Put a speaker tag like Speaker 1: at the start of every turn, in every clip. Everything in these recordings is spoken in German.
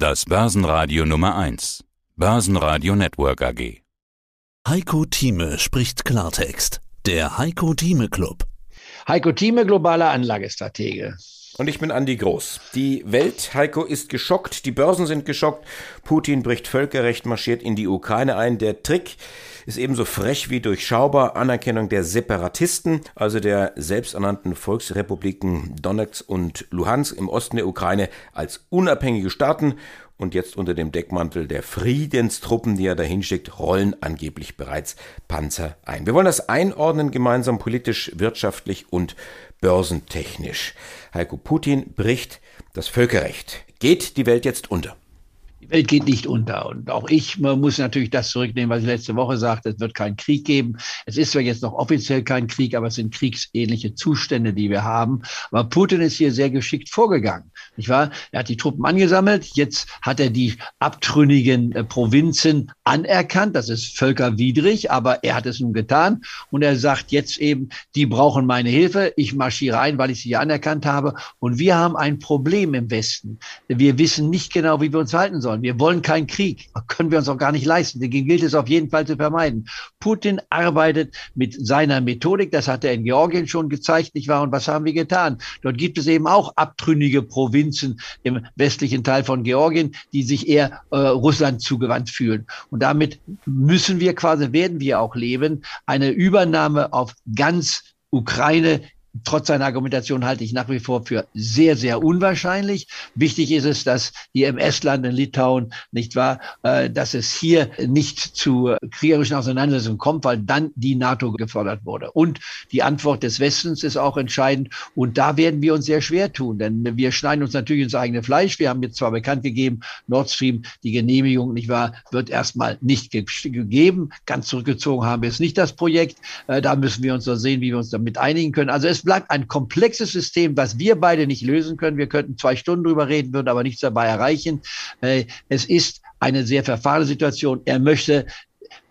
Speaker 1: Das Börsenradio Nummer 1. Börsenradio Network AG.
Speaker 2: Heiko Thieme spricht Klartext. Der Heiko Thieme Club.
Speaker 3: Heiko Thieme, globaler Anlagestratege.
Speaker 4: Und ich bin Andi Groß. Die Welt, Heiko, ist geschockt, die Börsen sind geschockt, Putin bricht Völkerrecht, marschiert in die Ukraine ein. Der Trick ist ebenso frech wie durchschaubar. Anerkennung der Separatisten, also der selbsternannten Volksrepubliken Donetsk und Luhansk im Osten der Ukraine als unabhängige Staaten und jetzt unter dem Deckmantel der Friedenstruppen, die er dahin schickt, rollen angeblich bereits Panzer ein. Wir wollen das einordnen gemeinsam politisch, wirtschaftlich und börsentechnisch. Heiko Putin bricht das Völkerrecht. Geht die Welt jetzt unter?
Speaker 3: Welt geht nicht unter. Und auch ich muss natürlich das zurücknehmen, was ich letzte Woche sagte. Es wird keinen Krieg geben. Es ist zwar jetzt noch offiziell kein Krieg, aber es sind kriegsähnliche Zustände, die wir haben. Aber Putin ist hier sehr geschickt vorgegangen. Nicht wahr? Er hat die Truppen angesammelt. Jetzt hat er die abtrünnigen äh, Provinzen anerkannt. Das ist völkerwidrig, aber er hat es nun getan. Und er sagt jetzt eben, die brauchen meine Hilfe. Ich marschiere ein, weil ich sie anerkannt habe. Und wir haben ein Problem im Westen. Wir wissen nicht genau, wie wir uns verhalten sollen sollen. Wir wollen keinen Krieg. Können wir uns auch gar nicht leisten. Den gilt es auf jeden Fall zu vermeiden. Putin arbeitet mit seiner Methodik. Das hat er in Georgien schon gezeigt, nicht wahr? Und was haben wir getan? Dort gibt es eben auch abtrünnige Provinzen im westlichen Teil von Georgien, die sich eher äh, Russland zugewandt fühlen. Und damit müssen wir quasi, werden wir auch leben, eine Übernahme auf ganz Ukraine trotz seiner Argumentation halte ich nach wie vor für sehr, sehr unwahrscheinlich. Wichtig ist es, dass hier im Estland, in Litauen, nicht wahr, äh, dass es hier nicht zu kriegerischen Auseinandersetzungen kommt, weil dann die NATO gefordert wurde. Und die Antwort des Westens ist auch entscheidend. Und da werden wir uns sehr schwer tun, denn wir schneiden uns natürlich ins eigene Fleisch. Wir haben jetzt zwar bekannt gegeben, Nord Stream, die Genehmigung, nicht wahr, wird erstmal nicht ge gegeben. Ganz zurückgezogen haben wir es nicht, das Projekt. Äh, da müssen wir uns noch sehen, wie wir uns damit einigen können. Also es bleibt ein komplexes System, was wir beide nicht lösen können. Wir könnten zwei Stunden drüber reden, würden aber nichts dabei erreichen. Äh, es ist eine sehr verfahrene Situation. Er möchte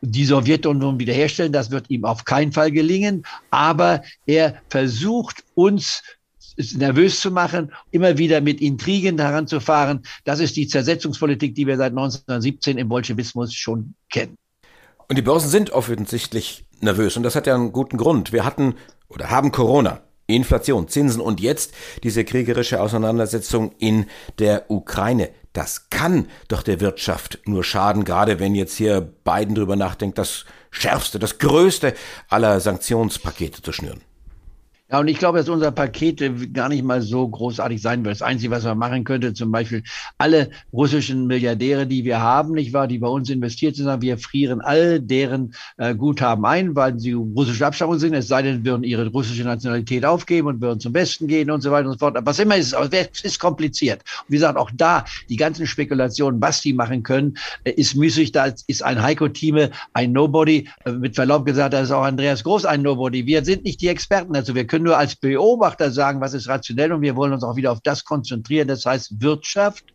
Speaker 3: die Sowjetunion wiederherstellen. Das wird ihm auf keinen Fall gelingen. Aber er versucht uns nervös zu machen, immer wieder mit Intrigen heranzufahren. Das ist die Zersetzungspolitik, die wir seit 1917 im Bolschewismus schon kennen.
Speaker 4: Und die Börsen sind offensichtlich nervös und das hat ja einen guten Grund. Wir hatten oder haben Corona. Inflation, Zinsen und jetzt diese kriegerische Auseinandersetzung in der Ukraine. Das kann doch der Wirtschaft nur schaden, gerade wenn jetzt hier Biden drüber nachdenkt, das schärfste, das größte aller Sanktionspakete zu schnüren.
Speaker 3: Ja, und ich glaube, dass unser Paket gar nicht mal so großartig sein wird. Das Einzige, was man machen könnte, zum Beispiel alle russischen Milliardäre, die wir haben, nicht wahr, die bei uns investiert sind, wir frieren all deren äh, Guthaben ein, weil sie russische Abstammung sind, es sei denn, würden ihre russische Nationalität aufgeben und würden zum Westen gehen und so weiter und so fort. Aber was immer ist, es ist kompliziert. Und wie gesagt, auch da, die ganzen Spekulationen, was die machen können, äh, ist müßig. Da ist ein Heiko-Thieme, ein Nobody. Äh, mit Verlaub gesagt, da ist auch Andreas Groß ein Nobody. Wir sind nicht die Experten dazu. Wir können können nur als Beobachter sagen, was ist rationell und wir wollen uns auch wieder auf das konzentrieren, das heißt Wirtschaft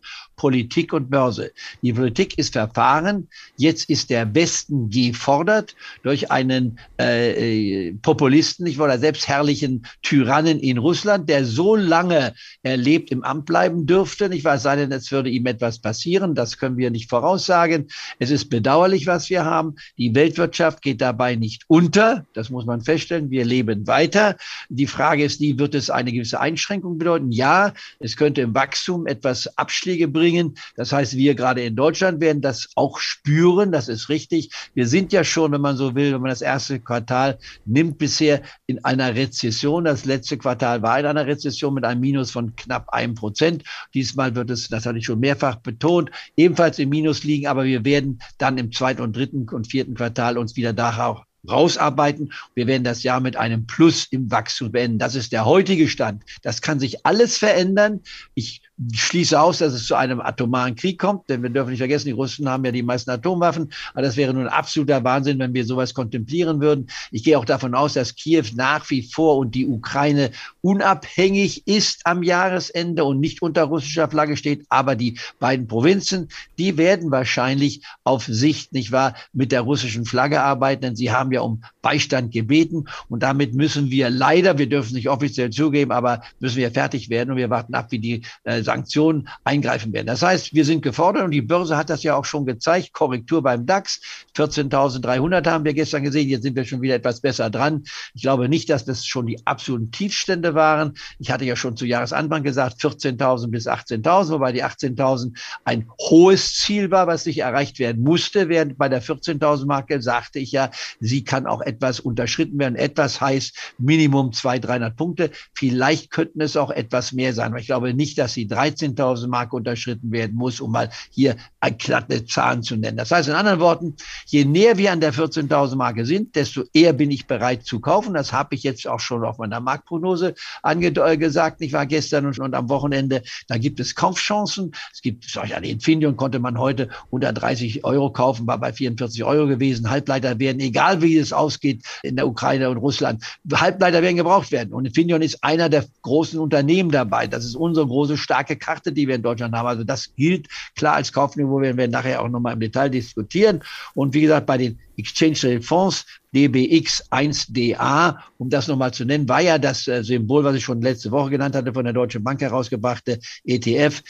Speaker 3: Politik und Börse. Die Politik ist verfahren. Jetzt ist der Westen gefordert durch einen äh, äh Populisten, ich wollte selbstherrlichen Tyrannen in Russland, der so lange erlebt im Amt bleiben dürfte. Ich weiß sei denn, es würde ihm etwas passieren. Das können wir nicht voraussagen. Es ist bedauerlich, was wir haben. Die Weltwirtschaft geht dabei nicht unter. Das muss man feststellen. Wir leben weiter. Die Frage ist die, wird es eine gewisse Einschränkung bedeuten? Ja, es könnte im Wachstum etwas Abschläge bringen. Das heißt, wir gerade in Deutschland werden das auch spüren. Das ist richtig. Wir sind ja schon, wenn man so will, wenn man das erste Quartal nimmt, bisher in einer Rezession. Das letzte Quartal war in einer Rezession mit einem Minus von knapp einem Prozent. Diesmal wird es, das hatte ich schon mehrfach betont, ebenfalls im Minus liegen. Aber wir werden dann im zweiten und dritten und vierten Quartal uns wieder darauf rausarbeiten. Wir werden das Jahr mit einem Plus im Wachstum beenden. Das ist der heutige Stand. Das kann sich alles verändern. Ich schließe aus, dass es zu einem atomaren Krieg kommt, denn wir dürfen nicht vergessen, die Russen haben ja die meisten Atomwaffen. Aber das wäre nun absoluter Wahnsinn, wenn wir sowas kontemplieren würden. Ich gehe auch davon aus, dass Kiew nach wie vor und die Ukraine unabhängig ist am Jahresende und nicht unter russischer Flagge steht. Aber die beiden Provinzen, die werden wahrscheinlich auf Sicht, nicht wahr, mit der russischen Flagge arbeiten, denn sie haben ja um Beistand gebeten. Und damit müssen wir leider, wir dürfen nicht offiziell zugeben, aber müssen wir fertig werden und wir warten ab, wie die äh, Sanktionen eingreifen werden. Das heißt, wir sind gefordert und die Börse hat das ja auch schon gezeigt. Korrektur beim DAX. 14.300 haben wir gestern gesehen. Jetzt sind wir schon wieder etwas besser dran. Ich glaube nicht, dass das schon die absoluten Tiefstände waren. Ich hatte ja schon zu Jahresanfang gesagt, 14.000 bis 18.000, wobei die 18.000 ein hohes Ziel war, was nicht erreicht werden musste. Während bei der 14.000 Marke sagte ich ja, sie kann auch etwas unterschritten werden. Etwas heißt Minimum 200, 300 Punkte. Vielleicht könnten es auch etwas mehr sein. Aber ich glaube nicht, dass die 13.000 Marke unterschritten werden muss, um mal hier ein glatte Zahlen zu nennen. Das heißt in anderen Worten, je näher wir an der 14.000 Marke sind, desto eher bin ich bereit zu kaufen. Das habe ich jetzt auch schon auf meiner Marktprognose angesagt. Ich war gestern und, und am Wochenende. Da gibt es Kaufchancen. Es gibt solche, an Infineon konnte man heute unter 30 Euro kaufen, war bei 44 Euro gewesen. Halbleiter werden, egal wie es ausgeht in der Ukraine und Russland, Halbleiter werden gebraucht werden. Und Infineon ist einer der großen Unternehmen dabei. Das ist unsere große starke Karte, die wir in Deutschland haben. Also das gilt klar als Kaufniveau, werden wir nachher auch nochmal im Detail diskutieren. Und wie gesagt, bei den Exchange Traded Fonds, DBX1DA, um das nochmal zu nennen, war ja das äh, Symbol, was ich schon letzte Woche genannt hatte, von der Deutschen Bank herausgebrachte ETF.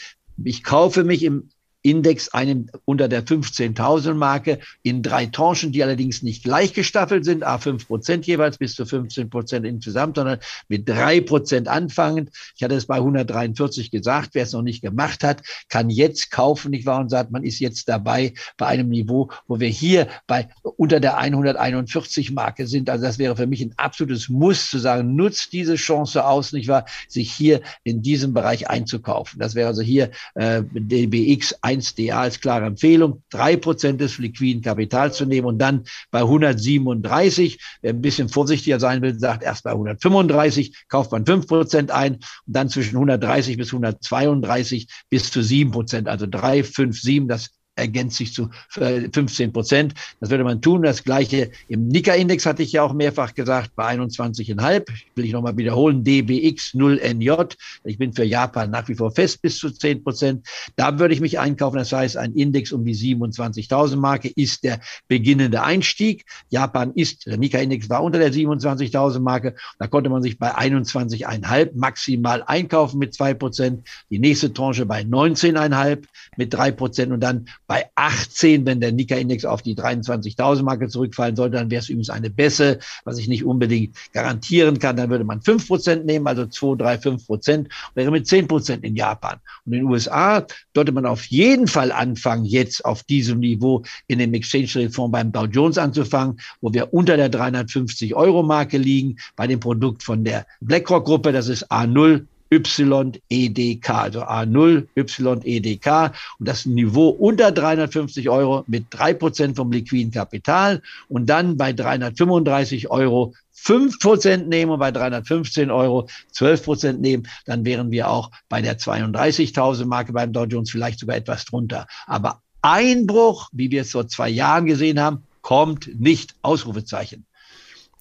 Speaker 3: Ich kaufe mich im Index einen unter der 15.000 Marke in drei Tranchen, die allerdings nicht gleich gestaffelt sind, a 5 Prozent jeweils bis zu 15 Prozent insgesamt, sondern mit drei Prozent anfangend. Ich hatte es bei 143 gesagt, wer es noch nicht gemacht hat, kann jetzt kaufen, nicht wahr? Und sagt, man ist jetzt dabei bei einem Niveau, wo wir hier bei unter der 141 Marke sind. Also das wäre für mich ein absolutes Muss zu sagen, nutzt diese Chance aus, nicht wahr, sich hier in diesem Bereich einzukaufen. Das wäre also hier äh, DBX 1DA als klare Empfehlung, drei Prozent des liquiden Kapitals zu nehmen und dann bei 137, wer ein bisschen vorsichtiger sein will, sagt erst bei 135, kauft man fünf Prozent ein und dann zwischen 130 bis 132 bis zu sieben Prozent, also drei, fünf, sieben, das ergänzt sich zu 15 äh, Prozent. Das würde man tun. Das gleiche im Nika-Index hatte ich ja auch mehrfach gesagt, bei 21,5. Will ich nochmal wiederholen, DBX 0NJ. Ich bin für Japan nach wie vor fest bis zu 10 Prozent. Da würde ich mich einkaufen. Das heißt, ein Index um die 27.000 Marke ist der beginnende Einstieg. Japan ist, der Nika-Index war unter der 27.000 Marke. Da konnte man sich bei 21,5 maximal einkaufen mit zwei Prozent. Die nächste Tranche bei 19,5 mit drei Prozent und dann bei 18, wenn der Nika-Index auf die 23.000 Marke zurückfallen sollte, dann wäre es übrigens eine Bässe, was ich nicht unbedingt garantieren kann. Dann würde man 5 Prozent nehmen, also 2, 3, 5 Prozent, wäre mit 10 Prozent in Japan. Und in den USA sollte man auf jeden Fall anfangen, jetzt auf diesem Niveau in dem Exchange Rate Fonds beim Dow Jones anzufangen, wo wir unter der 350 Euro Marke liegen, bei dem Produkt von der BlackRock Gruppe, das ist A0 YEDK, also A0 YEDK und das Niveau unter 350 Euro mit drei Prozent vom liquiden Kapital und dann bei 335 Euro 5 Prozent nehmen und bei 315 Euro 12 Prozent nehmen, dann wären wir auch bei der 32.000 Marke beim Dow Jones vielleicht sogar etwas drunter. Aber Einbruch, wie wir es vor zwei Jahren gesehen haben, kommt nicht. Ausrufezeichen.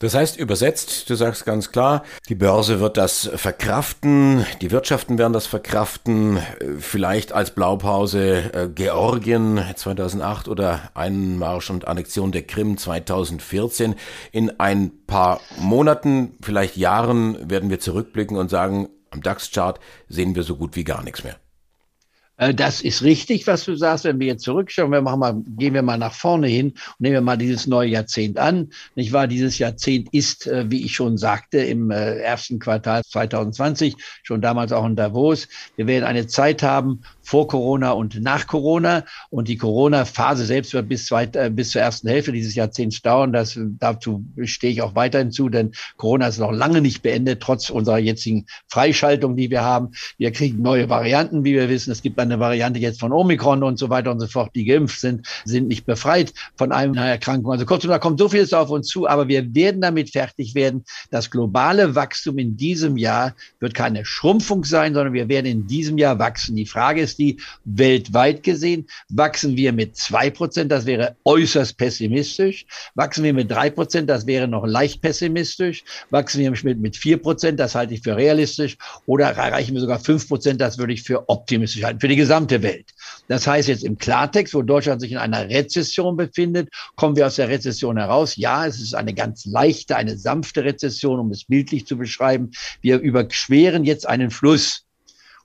Speaker 4: Das heißt übersetzt, du sagst ganz klar, die Börse wird das verkraften, die Wirtschaften werden das verkraften, vielleicht als Blaupause äh, Georgien 2008 oder Einmarsch und Annexion der Krim 2014. In ein paar Monaten, vielleicht Jahren werden wir zurückblicken und sagen, am DAX-Chart sehen wir so gut wie gar nichts mehr.
Speaker 3: Äh, das ist richtig, was du sagst. Wenn wir jetzt zurückschauen, wir machen mal, gehen wir mal nach vorne hin und nehmen wir mal dieses neue Jahrzehnt an. Nicht wahr? Dieses Jahrzehnt ist, äh, wie ich schon sagte, im äh, ersten Quartal 2020, schon damals auch in Davos. Wir werden eine Zeit haben, vor Corona und nach Corona. Und die Corona-Phase selbst wird bis, zweit, äh, bis zur ersten Hälfte dieses Jahrzehnts dauern. Das, dazu stehe ich auch weiterhin zu, denn Corona ist noch lange nicht beendet, trotz unserer jetzigen Freischaltung, die wir haben. Wir kriegen neue Varianten, wie wir wissen. Es gibt eine Variante jetzt von Omikron und so weiter und so fort. Die geimpft sind, sind nicht befreit von einer Erkrankung. Also kurzum, da kommt so vieles auf uns zu, aber wir werden damit fertig werden. Das globale Wachstum in diesem Jahr wird keine Schrumpfung sein, sondern wir werden in diesem Jahr wachsen. Die Frage ist, die weltweit gesehen, wachsen wir mit zwei Prozent, das wäre äußerst pessimistisch. Wachsen wir mit drei Prozent, das wäre noch leicht pessimistisch. Wachsen wir mit, mit vier Prozent, das halte ich für realistisch. Oder erreichen wir sogar fünf Prozent, das würde ich für optimistisch halten, für die gesamte Welt. Das heißt jetzt im Klartext, wo Deutschland sich in einer Rezession befindet, kommen wir aus der Rezession heraus. Ja, es ist eine ganz leichte, eine sanfte Rezession, um es bildlich zu beschreiben. Wir überqueren jetzt einen Fluss.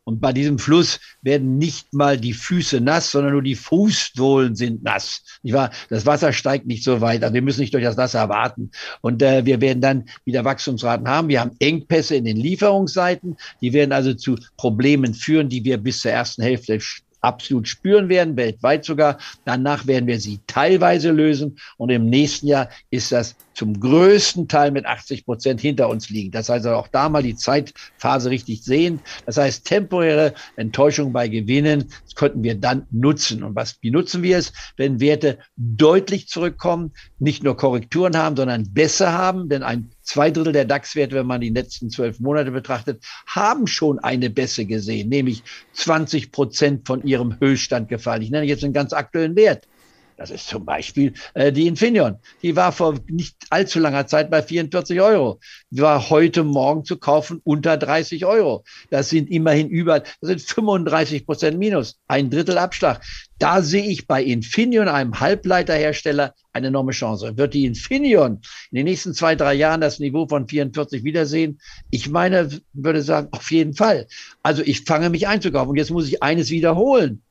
Speaker 3: Und bei diesem Fluss werden nicht mal die Füße nass, sondern nur die Fußsohlen sind nass. Nicht wahr? Das Wasser steigt nicht so weit. Also wir müssen nicht durch das Wasser warten. Und äh, wir werden dann wieder Wachstumsraten haben. Wir haben Engpässe in den Lieferungsseiten. Die werden also zu Problemen führen, die wir bis zur ersten Hälfte absolut spüren werden, weltweit sogar. Danach werden wir sie teilweise lösen. Und im nächsten Jahr ist das zum größten Teil mit 80 Prozent hinter uns liegen. Das heißt auch da mal die Zeitphase richtig sehen. Das heißt, temporäre Enttäuschung bei Gewinnen könnten wir dann nutzen. Und was, wie nutzen wir es? Wenn Werte deutlich zurückkommen, nicht nur Korrekturen haben, sondern besser haben, denn ein Zwei Drittel der DAX-Werte, wenn man die letzten zwölf Monate betrachtet, haben schon eine Bässe gesehen, nämlich 20 Prozent von ihrem Höchststand gefallen. Ich nenne jetzt einen ganz aktuellen Wert. Das ist zum Beispiel äh, die Infineon. Die war vor nicht allzu langer Zeit bei 44 Euro. Die war heute Morgen zu kaufen unter 30 Euro. Das sind immerhin über, das sind 35 Prozent Minus, ein Drittel Abschlag. Da sehe ich bei Infineon, einem Halbleiterhersteller, eine enorme Chance. Wird die Infineon in den nächsten zwei, drei Jahren das Niveau von 44 wiedersehen? Ich meine, würde sagen, auf jeden Fall. Also ich fange mich einzukaufen. Und jetzt muss ich eines wiederholen.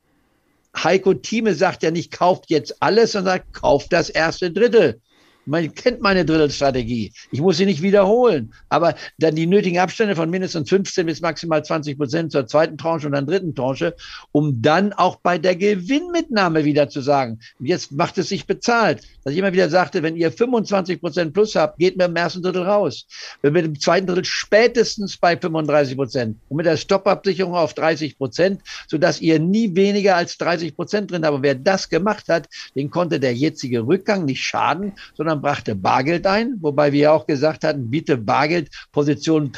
Speaker 3: Heiko Thieme sagt ja nicht, kauft jetzt alles, sondern kauft das erste Drittel. Man kennt meine Drittelstrategie. Ich muss sie nicht wiederholen. Aber dann die nötigen Abstände von mindestens 15 bis maximal 20 Prozent zur zweiten Tranche und dann dritten Tranche, um dann auch bei der Gewinnmitnahme wieder zu sagen, jetzt macht es sich bezahlt. Dass ich immer wieder sagte, wenn ihr 25 Prozent plus habt, geht mir im ersten Drittel raus. Wenn wir im zweiten Drittel spätestens bei 35 Prozent und mit der Stoppabsicherung auf 30 Prozent, sodass ihr nie weniger als 30 Prozent drin habt. Aber wer das gemacht hat, den konnte der jetzige Rückgang nicht schaden, sondern Deutschland brachte Bargeld ein, wobei wir auch gesagt hatten, biete Bargeldpositionen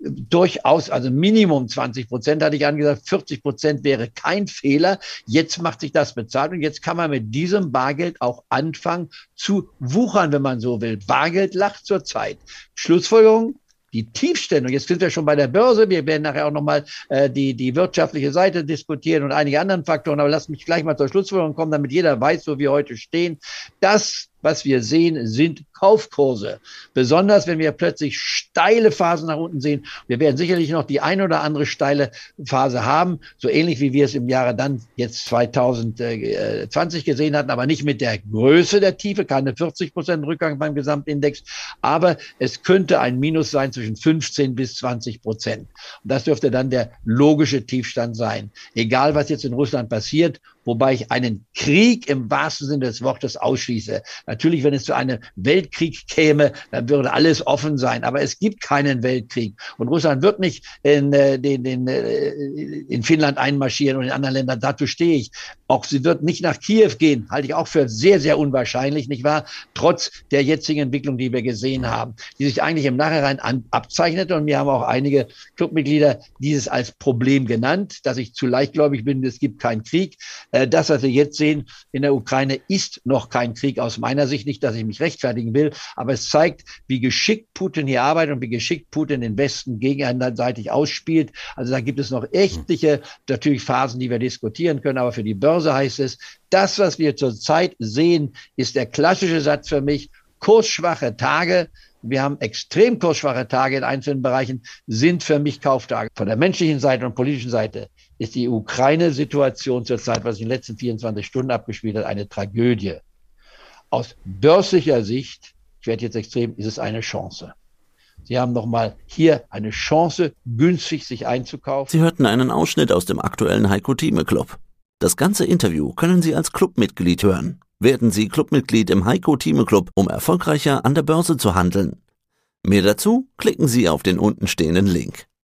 Speaker 3: durchaus, also Minimum 20 Prozent hatte ich angesagt, 40 Prozent wäre kein Fehler. Jetzt macht sich das bezahlt und jetzt kann man mit diesem Bargeld auch anfangen zu wuchern, wenn man so will. Bargeld lacht zurzeit. Schlussfolgerung, die Tiefstände, jetzt sind wir schon bei der Börse, wir werden nachher auch nochmal äh, die, die wirtschaftliche Seite diskutieren und einige anderen Faktoren, aber lass mich gleich mal zur Schlussfolgerung kommen, damit jeder weiß, wo wir heute stehen. Das was wir sehen, sind Kaufkurse. Besonders wenn wir plötzlich steile Phasen nach unten sehen. Wir werden sicherlich noch die ein oder andere steile Phase haben, so ähnlich wie wir es im Jahre dann jetzt 2020 gesehen hatten, aber nicht mit der Größe der Tiefe, keine 40 Prozent Rückgang beim Gesamtindex. Aber es könnte ein Minus sein zwischen 15 bis 20 Prozent. Und das dürfte dann der logische Tiefstand sein. Egal, was jetzt in Russland passiert, wobei ich einen Krieg im wahrsten Sinne des Wortes ausschließe. Natürlich, wenn es zu einem Weltkrieg käme, dann würde alles offen sein. Aber es gibt keinen Weltkrieg. Und Russland wird nicht in, äh, den, den, äh, in Finnland einmarschieren und in anderen Ländern. Dazu stehe ich. Auch sie wird nicht nach Kiew gehen, halte ich auch für sehr, sehr unwahrscheinlich, nicht wahr? Trotz der jetzigen Entwicklung, die wir gesehen haben, die sich eigentlich im Nachhinein an, abzeichnete. Und wir haben auch einige Clubmitglieder dieses als Problem genannt, dass ich zu leichtgläubig bin, es gibt keinen Krieg. Äh, das, was wir jetzt sehen in der Ukraine, ist noch kein Krieg aus meiner Sicht nicht, dass ich mich rechtfertigen will, aber es zeigt, wie geschickt Putin hier arbeitet und wie geschickt Putin den Westen gegenseitig ausspielt. Also da gibt es noch echtliche, natürlich Phasen, die wir diskutieren können, aber für die Börse heißt es, das, was wir zurzeit sehen, ist der klassische Satz für mich, kursschwache Tage, wir haben extrem kursschwache Tage in einzelnen Bereichen, sind für mich Kauftage. Von der menschlichen Seite und politischen Seite ist die Ukraine-Situation zurzeit, was in den letzten 24 Stunden abgespielt hat, eine Tragödie aus börslicher Sicht, ich werde jetzt extrem, ist es eine Chance. Sie haben nochmal hier eine Chance, günstig sich einzukaufen.
Speaker 2: Sie hörten einen Ausschnitt aus dem aktuellen Heiko Thieme Club. Das ganze Interview können Sie als Clubmitglied hören. Werden Sie Clubmitglied im Heiko Thieme Club, um erfolgreicher an der Börse zu handeln. Mehr dazu klicken Sie auf den untenstehenden Link.